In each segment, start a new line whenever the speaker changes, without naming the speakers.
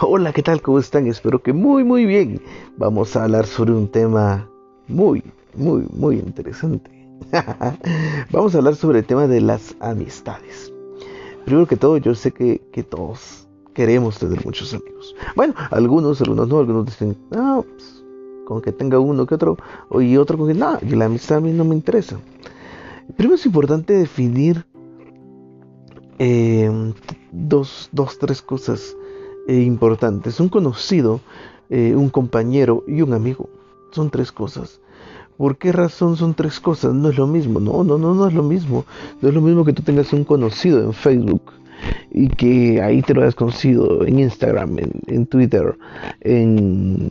Hola, ¿qué tal? ¿Cómo están? Espero que muy, muy bien. Vamos a hablar sobre un tema muy, muy, muy interesante. Vamos a hablar sobre el tema de las amistades. Primero que todo, yo sé que, todos queremos tener muchos amigos. Bueno, algunos, algunos no, algunos dicen, no, pues, con que tenga uno que otro, y otro con que, no, la amistad a mí no me interesa. Primero es importante definir eh, dos, dos, tres cosas importantes. Un conocido, eh, un compañero y un amigo. Son tres cosas. ¿Por qué razón son tres cosas? No es lo mismo. No, no, no, no es lo mismo. No es lo mismo que tú tengas un conocido en Facebook y que ahí te lo hayas conocido en Instagram, en, Twitter, en,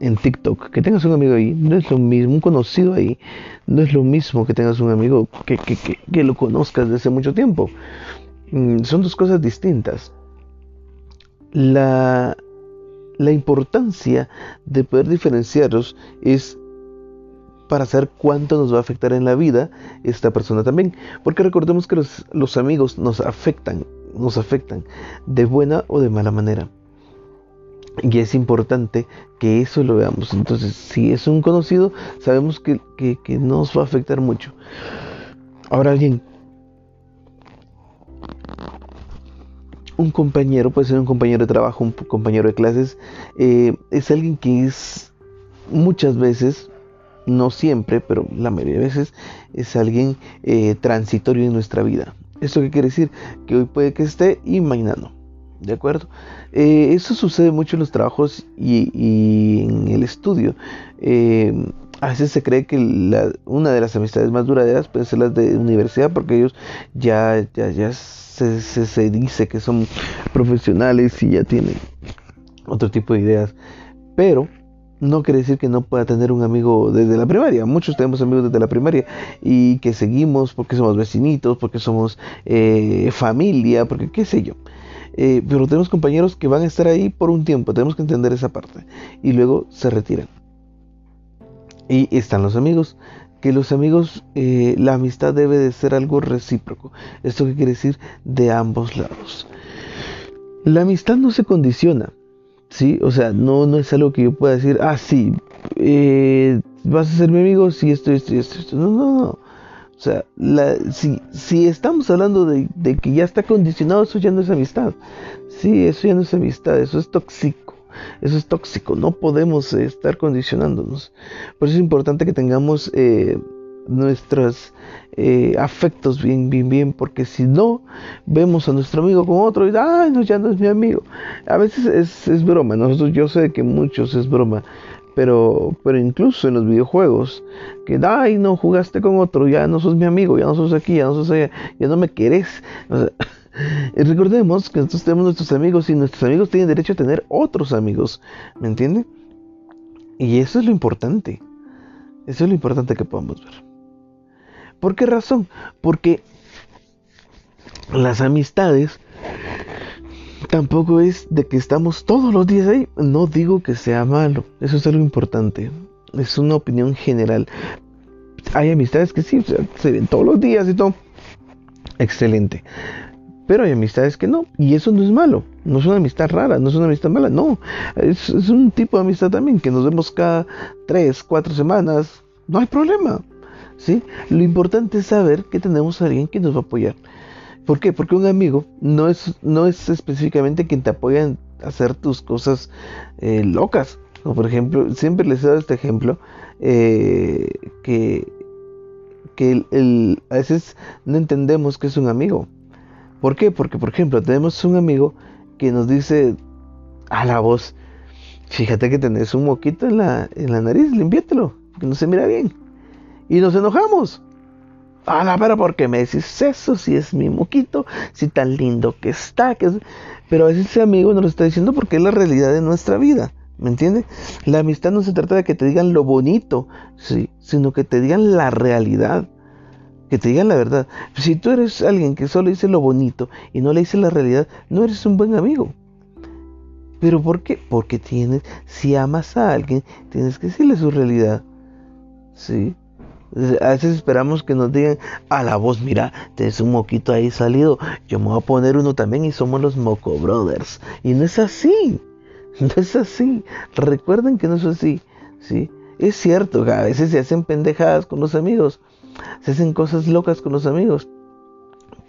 en, TikTok. Que tengas un amigo ahí no es lo mismo. Un conocido ahí no es lo mismo que tengas un amigo que, que, que, que lo conozcas desde hace mucho tiempo. Mm, son dos cosas distintas la, importancia de poder diferenciarlos es para saber cuánto nos va a afectar en la vida esta persona también. Porque recordemos que los, los, amigos nos afectan, nos afectan de buena o de mala manera. Y es importante que eso lo veamos. Entonces, si es un conocido, sabemos que, que, que nos va a afectar mucho. Ahora bien, un compañero, puede ser un compañero de trabajo, un compañero de clases, eh, es alguien que es muchas veces, no siempre, pero la mayoría de veces, es alguien eh, transitorio en nuestra vida. ¿Esto qué quiere decir? Que hoy puede que esté y mañana no. ¿De acuerdo? Eh, eso sucede mucho en los trabajos y, en el estudio. A veces se cree que una de las amistades más duraderas puede ser las de universidad porque ellos ya, ya, ya se, dice que son profesionales y ya tienen otro tipo de ideas. Pero no quiere decir que no pueda tener un amigo desde la primaria. Muchos tenemos amigos desde la primaria y que seguimos porque somos vecinitos, porque somos eh, familia, porque qué sé yo. Eh, pero tenemos compañeros que van a estar ahí por un tiempo, tenemos que entender esa parte. Y luego se retiran. Y están los amigos que los amigos, eh, la amistad debe de ser algo recíproco. ¿Esto qué quiere decir? De ambos lados. La amistad no se condiciona, ¿sí? O sea, no, no es algo que yo pueda decir, ah, sí, eh, vas a ser mi amigo si esto, esto, esto, esto. No, no, no. O sea, si, si, estamos hablando de, de, que ya está condicionado, eso ya no es amistad. Sí, eso ya no es amistad, eso es tóxico. Eso es tóxico, no podemos eh, estar condicionándonos. Por eso es importante que tengamos eh, nuestros eh, afectos bien, bien, bien, porque si no, vemos a nuestro amigo con otro y, ay, no, ya no es mi amigo. A veces es, es broma, nosotros, yo sé que muchos es broma, pero, pero incluso en los videojuegos, que, ay, no, jugaste con otro, ya no sos mi amigo, ya no sos aquí, ya no sos allá, ya no me querés. Y recordemos que nosotros tenemos nuestros amigos y nuestros amigos tienen derecho a tener otros amigos. ¿Me entiende? Y eso es lo importante. Eso es lo importante que podamos ver. ¿Por qué razón? Porque las amistades tampoco es de que estamos todos los días ahí. No digo que sea malo. Eso es algo importante. Es una opinión general. Hay amistades que sí, se ven todos los días y todo. Excelente. Pero hay amistades que no, y eso no es malo, no es una amistad rara, no es una amistad mala, no, es, un tipo de amistad también, que nos vemos cada tres, cuatro semanas, no hay problema, ¿sí? Lo importante es saber que tenemos a alguien que nos va a apoyar. ¿Por qué? Porque un amigo no es, no es específicamente quien te apoya en hacer tus cosas eh, locas. Como por ejemplo, siempre les he dado este ejemplo, eh, que, que el, a veces no entendemos que es un amigo. ¿Por qué? Porque, por ejemplo, tenemos un amigo que nos dice a la voz, fíjate que tenés un moquito en la, en la nariz, limpiételo, que no se mira bien. Y nos enojamos. A la pero ¿por qué me decís eso? Si es mi moquito, si tan lindo que está. Que Pero a veces ese amigo nos lo está diciendo porque es la realidad de nuestra vida. ¿Me entiendes? La amistad no se trata de que te digan lo bonito, sí, sino que te digan la realidad que te digan la verdad. Si tú eres alguien que solo dice lo bonito y no le dice la realidad, no eres un buen amigo. ¿Pero por qué? Porque tienes, si amas a alguien, tienes que decirle su realidad. ¿Sí? A veces esperamos que nos digan a la voz, mira, tienes un moquito ahí salido, yo me voy a poner uno también y somos los Moco Brothers. Y no es así. No es así. Recuerden que no es así. ¿sí? Es cierto a veces se hacen pendejadas con los amigos. Se hacen cosas locas con los amigos.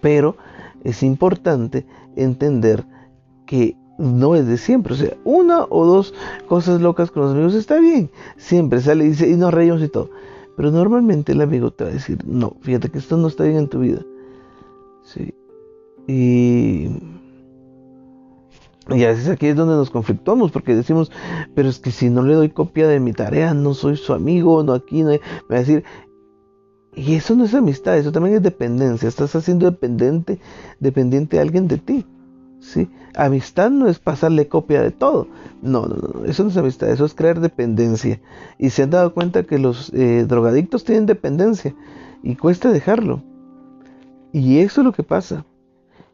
Pero es importante entender que no es de siempre. O sea, una o dos cosas locas con los amigos está bien. Siempre sale y dice, y nos reímos y todo. Pero normalmente el amigo te va a decir, no, fíjate que esto no está bien en tu vida. Sí. Y, y a veces aquí es donde nos conflictamos, porque decimos, pero es que si no le doy copia de mi tarea, no soy su amigo, no aquí, no me va a decir, y eso no es amistad, eso también es dependencia, estás haciendo dependiente, dependiente a alguien de ti. ¿sí? Amistad no es pasarle copia de todo. No, no, no, eso no es amistad, eso es crear dependencia. Y se han dado cuenta que los eh, drogadictos tienen dependencia y cuesta dejarlo. Y eso es lo que pasa.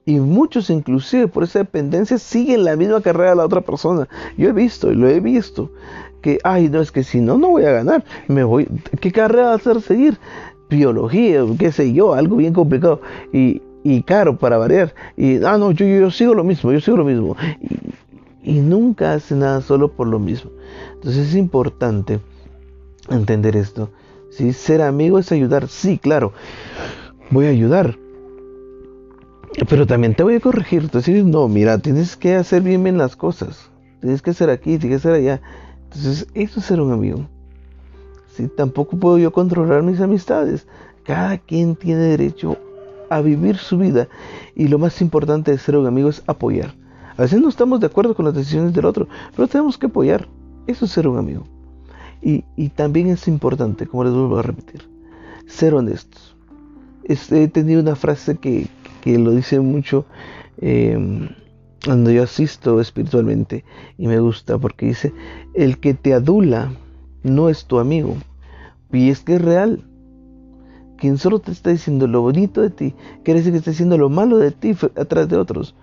Y muchos inclusive por esa dependencia siguen la misma carrera de la otra persona. Yo he visto y lo he visto. Que, ay, no, es que si no, no voy a ganar. Me voy. ¿Qué carrera va a hacer seguir? Biología, qué sé yo, algo bien complicado. Y, y caro para variar. Y, ah, no, yo, yo, sigo lo mismo, yo sigo lo mismo. Y, nunca hace nada solo por lo mismo. Entonces es importante entender esto. Si ser amigo es ayudar, sí, claro, voy a ayudar. Pero también te voy a corregir. Entonces, no, mira, tienes que hacer bien bien las cosas. Tienes que hacer aquí, tienes que hacer allá. Entonces, eso es ser un amigo. Tampoco puedo yo controlar mis amistades. Cada quien tiene derecho a vivir su vida y lo más importante de ser un amigo es apoyar. A veces no estamos de acuerdo con las decisiones del otro, pero tenemos que apoyar. Eso es ser un amigo. Y, también es importante, como les vuelvo a repetir, ser honestos. he tenido una frase que, lo dice mucho em, cuando yo asisto espiritualmente y me gusta porque dice, el que te adula no es tu amigo. Y es que es real quien solo te está diciendo lo bonito de ti, quiere decir que está diciendo lo malo de ti atrás de otros.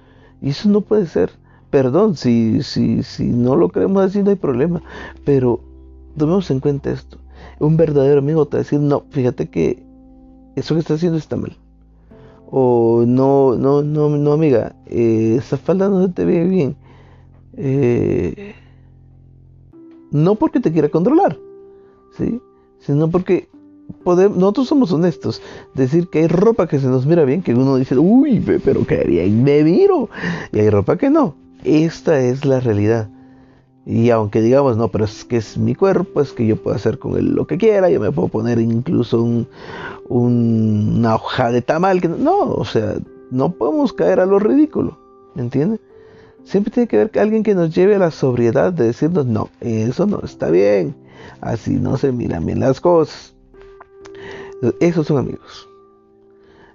Y eso no puede ser. Perdón, si, si, si no lo queremos decir no hay problema. Pero tomemos en cuenta esto. Un verdadero amigo te va a decir, no, fíjate que eso que estás haciendo está mal. O no, no, no, no, amiga, eh, esa falda no te ve bien. Eh, no porque te quiera controlar, ¿sí? Sino porque nosotros somos honestos, decir que hay ropa que se nos mira bien, que uno dice, uy, pero que bien me miro, y hay ropa que no. Esta es la realidad. Y aunque digamos, no, pero es que es mi cuerpo, es que yo puedo hacer con él lo que quiera, yo me puedo poner incluso un, una hoja de tamal, que no, o sea, no podemos caer a lo ridículo, ¿me entiende? Siempre tiene que haber alguien que nos lleve a la sobriedad de decirnos, no, eso no está bien, así no se miran bien las cosas. Esos son amigos.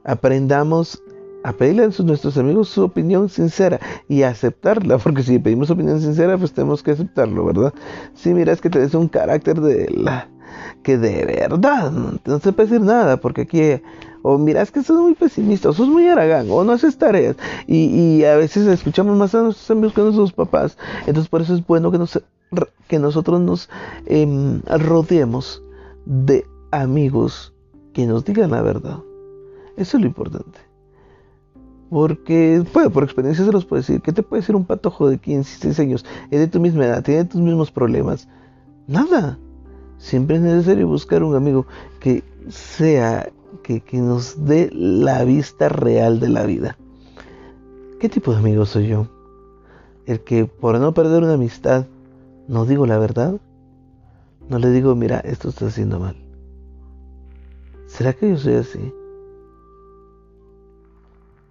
Aprendamos a pedirle a nuestros amigos su opinión sincera y aceptarla, porque si pedimos opinión sincera, pues tenemos que aceptarlo, ¿verdad? Si miras que tenés un carácter de la que de verdad no te puede decir nada, porque aquí o miras que sos muy pesimista, o sos muy aragán, o no haces tareas, y, a veces escuchamos más a nuestros amigos que a nuestros papás, entonces por eso es bueno que, nos, que nosotros nos em, rodeemos de amigos que nos digan la verdad. Eso es lo importante. Porque, puede, por experiencia se los puede decir, ¿qué te puede decir un patojo de 15, 16 años? Es de tu misma edad, tiene tus mismos problemas. Nada. Siempre es necesario buscar un amigo que sea, que, que nos dé la vista real de la vida. ¿Qué tipo de amigo soy yo? El que por no perder una amistad no digo la verdad. No le digo, mira, esto está haciendo mal. ¿Será que yo soy así?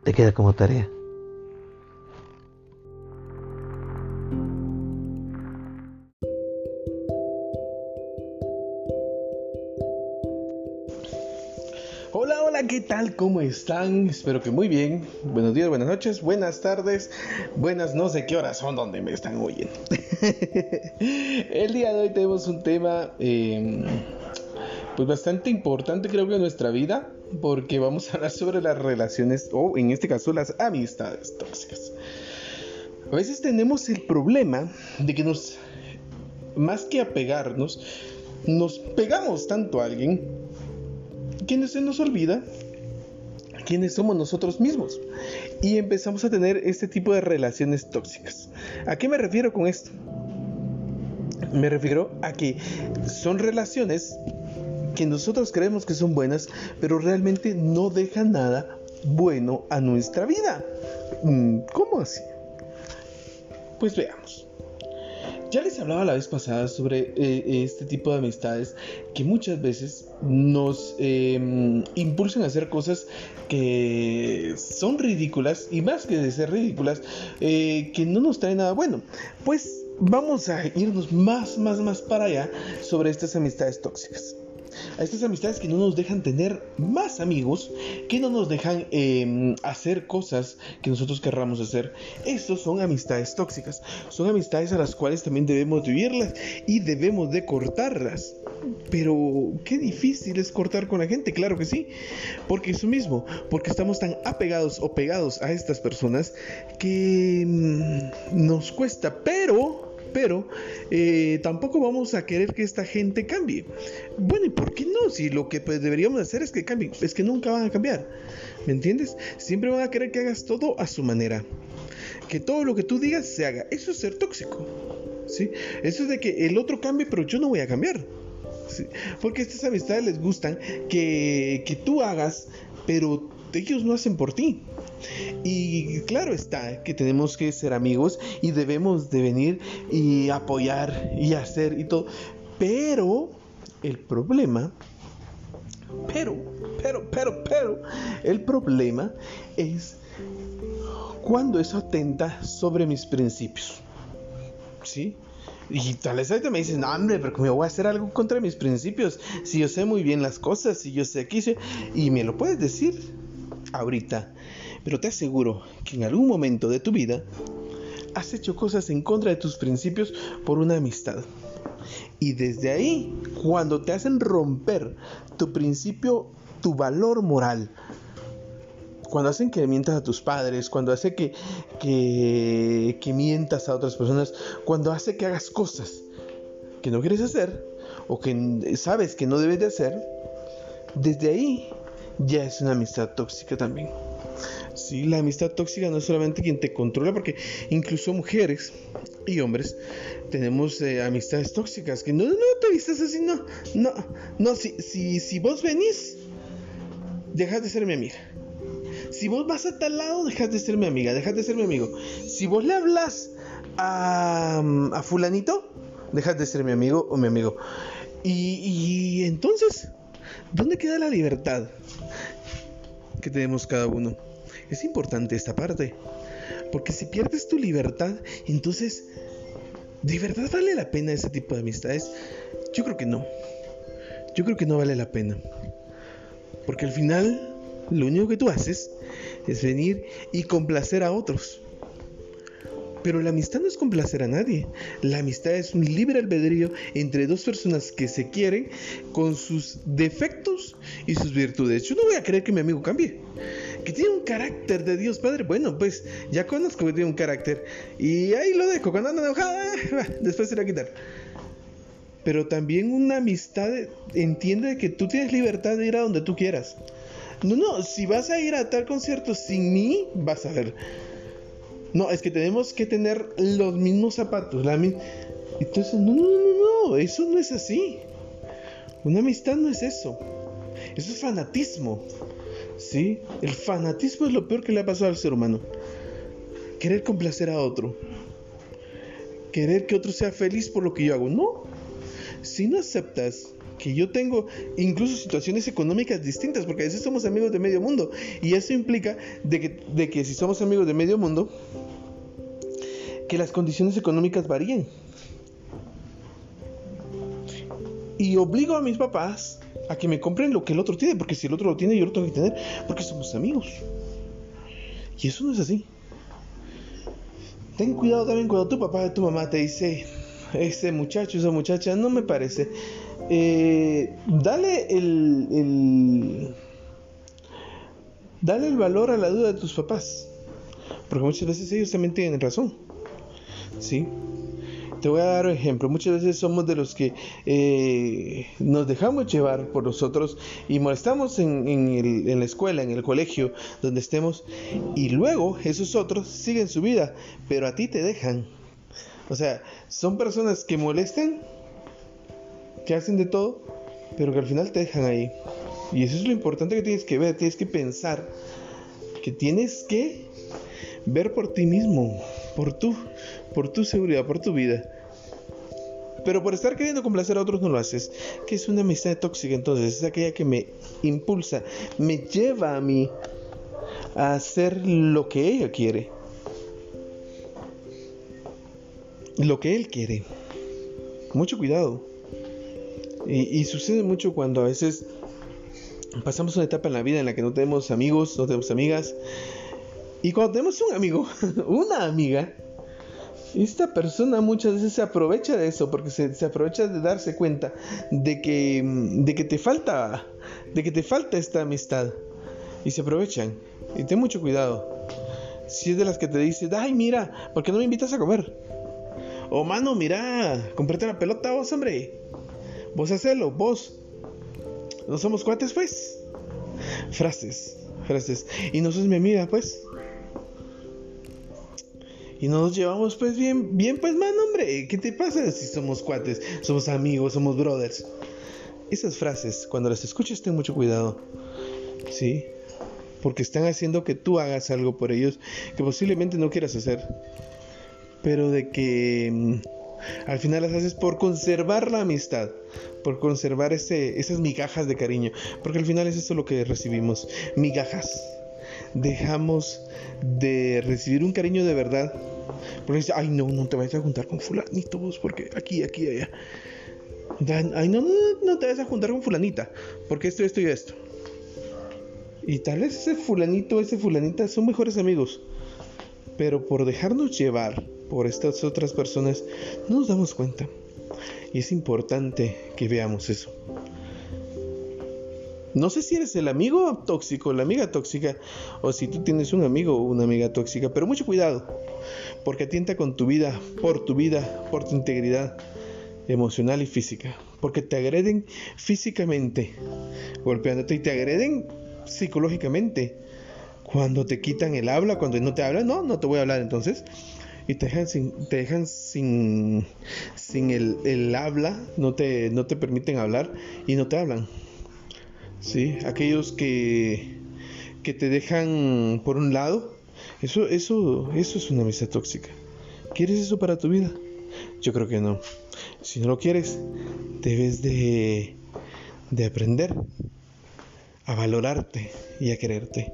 Te queda como tarea.
¿Cómo están? Espero que muy bien. Buenos días, buenas noches, buenas tardes, buenas no sé qué horas son donde me están oyendo. El día de hoy tenemos un tema eh, pues bastante importante creo que en nuestra vida, porque vamos a hablar sobre las relaciones, o en este caso las amistades tóxicas. A veces tenemos el problema de que nos, más que apegarnos, nos pegamos tanto a alguien que se nos olvida quiénes somos nosotros mismos y empezamos a tener este tipo de relaciones tóxicas. ¿A qué me refiero con esto? Me refiero a que son relaciones que nosotros creemos que son buenas, pero realmente no dejan nada bueno a nuestra vida. Mm, ¿Cómo así? Pues veamos. Ya les hablaba la vez pasada sobre eh, este tipo de amistades que muchas veces nos em, impulsan a hacer cosas que son ridículas y más que de ser ridículas, eh, que no nos traen nada bueno. Pues vamos a irnos más, más, más para allá sobre estas amistades tóxicas a estas amistades que no nos dejan tener más amigos, que no nos dejan em, hacer cosas que nosotros querramos hacer. Estos son amistades tóxicas, son amistades a las cuales también debemos vivirlas y debemos de cortarlas. Pero qué difícil es cortar con la gente, claro que sí, porque eso mismo, porque estamos tan apegados o pegados a estas personas que mm, nos cuesta, pero pero eh, tampoco vamos a querer que esta gente cambie. Bueno, ¿y por qué no? Si lo que pues, deberíamos hacer es que cambien, es que nunca van a cambiar. ¿Me entiendes? Siempre van a querer que hagas todo a su manera. Que todo lo que tú digas se haga. Eso es ser tóxico. ¿Sí? Eso es de que el otro cambie, pero yo no voy a cambiar. ¿Sí? Porque estas amistades les gustan que, que tú hagas, pero ellos no hacen por ti. Y claro está que tenemos que ser amigos y debemos de venir y apoyar y hacer y todo. Pero el problema, pero, pero, pero, pero, el problema es cuando eso atenta sobre mis principios. ¿Sí? Y tal vez ahorita me dicen, no, hombre, pero me voy a hacer algo contra mis principios. Si yo sé muy bien las cosas, si yo sé hice, y me lo puedes decir ahorita. Pero te aseguro que en algún momento de tu vida has hecho cosas en contra de tus principios por una amistad. Y desde ahí, cuando te hacen romper tu principio, tu valor moral, cuando hacen que mientas a tus padres, cuando hace que, que, mientas a otras personas, cuando hace que hagas cosas que no quieres hacer o que sabes que no debes de hacer, desde ahí ya es una amistad tóxica también. Sí, la amistad tóxica no es solamente quien te controla, porque incluso mujeres y hombres tenemos eh, amistades tóxicas que no, no te vistas así, no, no, no, si, si, si vos venís, dejas de ser mi amiga. Si vos vas a tal lado, dejas de ser mi amiga, dejas de ser mi amigo. Si vos le hablas a, a fulanito, dejas de ser mi amigo o mi amigo. Y, y entonces, ¿dónde queda la libertad que tenemos cada uno? Es importante esta parte. Porque si pierdes tu libertad, entonces, ¿de verdad vale la pena ese tipo de amistades? Yo creo que no. Yo creo que no vale la pena. Porque al final, lo único que tú haces es venir y complacer a otros. Pero la amistad no es complacer a nadie. La amistad es un libre albedrío entre dos personas que se quieren con sus defectos y sus virtudes. Yo no voy a querer que mi amigo cambie que tiene un carácter de Dios Padre. Bueno, pues ya conozco que tiene un carácter. Y ahí lo dejo. Cuando anda enojada, después se la quitar. Pero también una amistad entiende que tú tienes libertad de ir a donde tú quieras. No, no, si vas a ir a tal concierto sin mí, vas a ver. No, es que tenemos que tener los mismos zapatos. La Entonces, no, no, no, no, eso no es así. Una amistad no es eso. Eso es fanatismo. ¿Sí? El fanatismo es lo peor que le ha pasado al ser humano. Querer complacer a otro. Querer que otro sea feliz por lo que yo hago. No. Si no aceptas que yo tengo incluso situaciones económicas distintas, porque a veces somos amigos de medio mundo, y eso implica de que, si somos amigos de medio mundo, que las condiciones económicas varíen. Y obligo a mis papás a que me compren lo que el otro tiene, porque si el otro lo tiene, yo lo tengo que tener, porque somos amigos. Y eso no es así. Ten cuidado también cuando tu papá o tu mamá te dice, ese muchacho, esa muchacha, no me parece. Eh, dale el, el, dale el valor a la duda de tus papás, porque muchas veces ellos también tienen razón. ¿Sí? Te voy a dar un ejemplo. Muchas veces somos de los que eh, nos dejamos llevar por nosotros y molestamos en, en, la escuela, en el colegio, donde estemos, y luego esos otros siguen su vida, pero a ti te dejan. O sea, son personas que molestan, que hacen de todo, pero que al final te dejan ahí. Y eso es lo importante que tienes que ver, tienes que pensar, que tienes que ver por ti mismo, por tu, por tu seguridad, por tu vida. Pero por estar queriendo complacer a otros no lo haces. Que es una amistad tóxica entonces. Es aquella que me impulsa, me lleva a mí a hacer lo que ella quiere. Lo que él quiere. Mucho cuidado. Y, sucede mucho cuando a veces pasamos una etapa en la vida en la que no tenemos amigos, no tenemos amigas. Y cuando tenemos un amigo, una amiga, esta persona muchas veces se aprovecha de eso, porque se, se, aprovecha de darse cuenta de que, de que te falta, de que te falta esta amistad. Y se aprovechan. Y ten mucho cuidado. Si es de las que te dice, ay, mira, ¿por qué no me invitas a comer? O mano, mira, comprate la pelota vos, hombre. Vos hacelo, vos. No somos cuates, pues. Frases, frases. Y no sos mi amiga, pues. Y nos llevamos pues bien, bien pues man, hombre. ¿Qué te pasa si somos cuates, somos amigos, somos brothers? Esas frases, cuando las escuches, ten mucho cuidado. ¿Sí? Porque están haciendo que tú hagas algo por ellos que posiblemente no quieras hacer. Pero de que mm, al final las haces por conservar la amistad, por conservar ese, esas migajas de cariño, porque al final es eso lo que recibimos, migajas. Dejamos de recibir un cariño de verdad, porque dice, ay no, no te vayas a juntar con fulanitos, porque aquí, aquí, allá. Ay no, no, no te vayas a juntar con fulanita, porque esto, esto y esto. Y tal vez ese fulanito, ese fulanita son mejores amigos, pero por dejarnos llevar por estas otras personas, no nos damos cuenta. Y es importante que veamos eso. No sé si eres el amigo tóxico, la amiga tóxica, o si tú tienes un amigo o una amiga tóxica, pero mucho cuidado, porque atienta con tu vida, por tu vida, por tu integridad emocional y física, porque te agreden físicamente, golpeándote y te agreden psicológicamente. Cuando te quitan el habla, cuando no te hablan, no, no te voy a hablar entonces y te dejan sin, te dejan sin, sin el, habla, no te, no te permiten hablar y no te hablan. ¿Sí? Aquellos que, que te dejan por un lado, eso, eso, eso es una amistad tóxica. ¿Quieres eso para tu vida? Yo creo que no. Si no lo quieres, debes de, de aprender a valorarte y a quererte.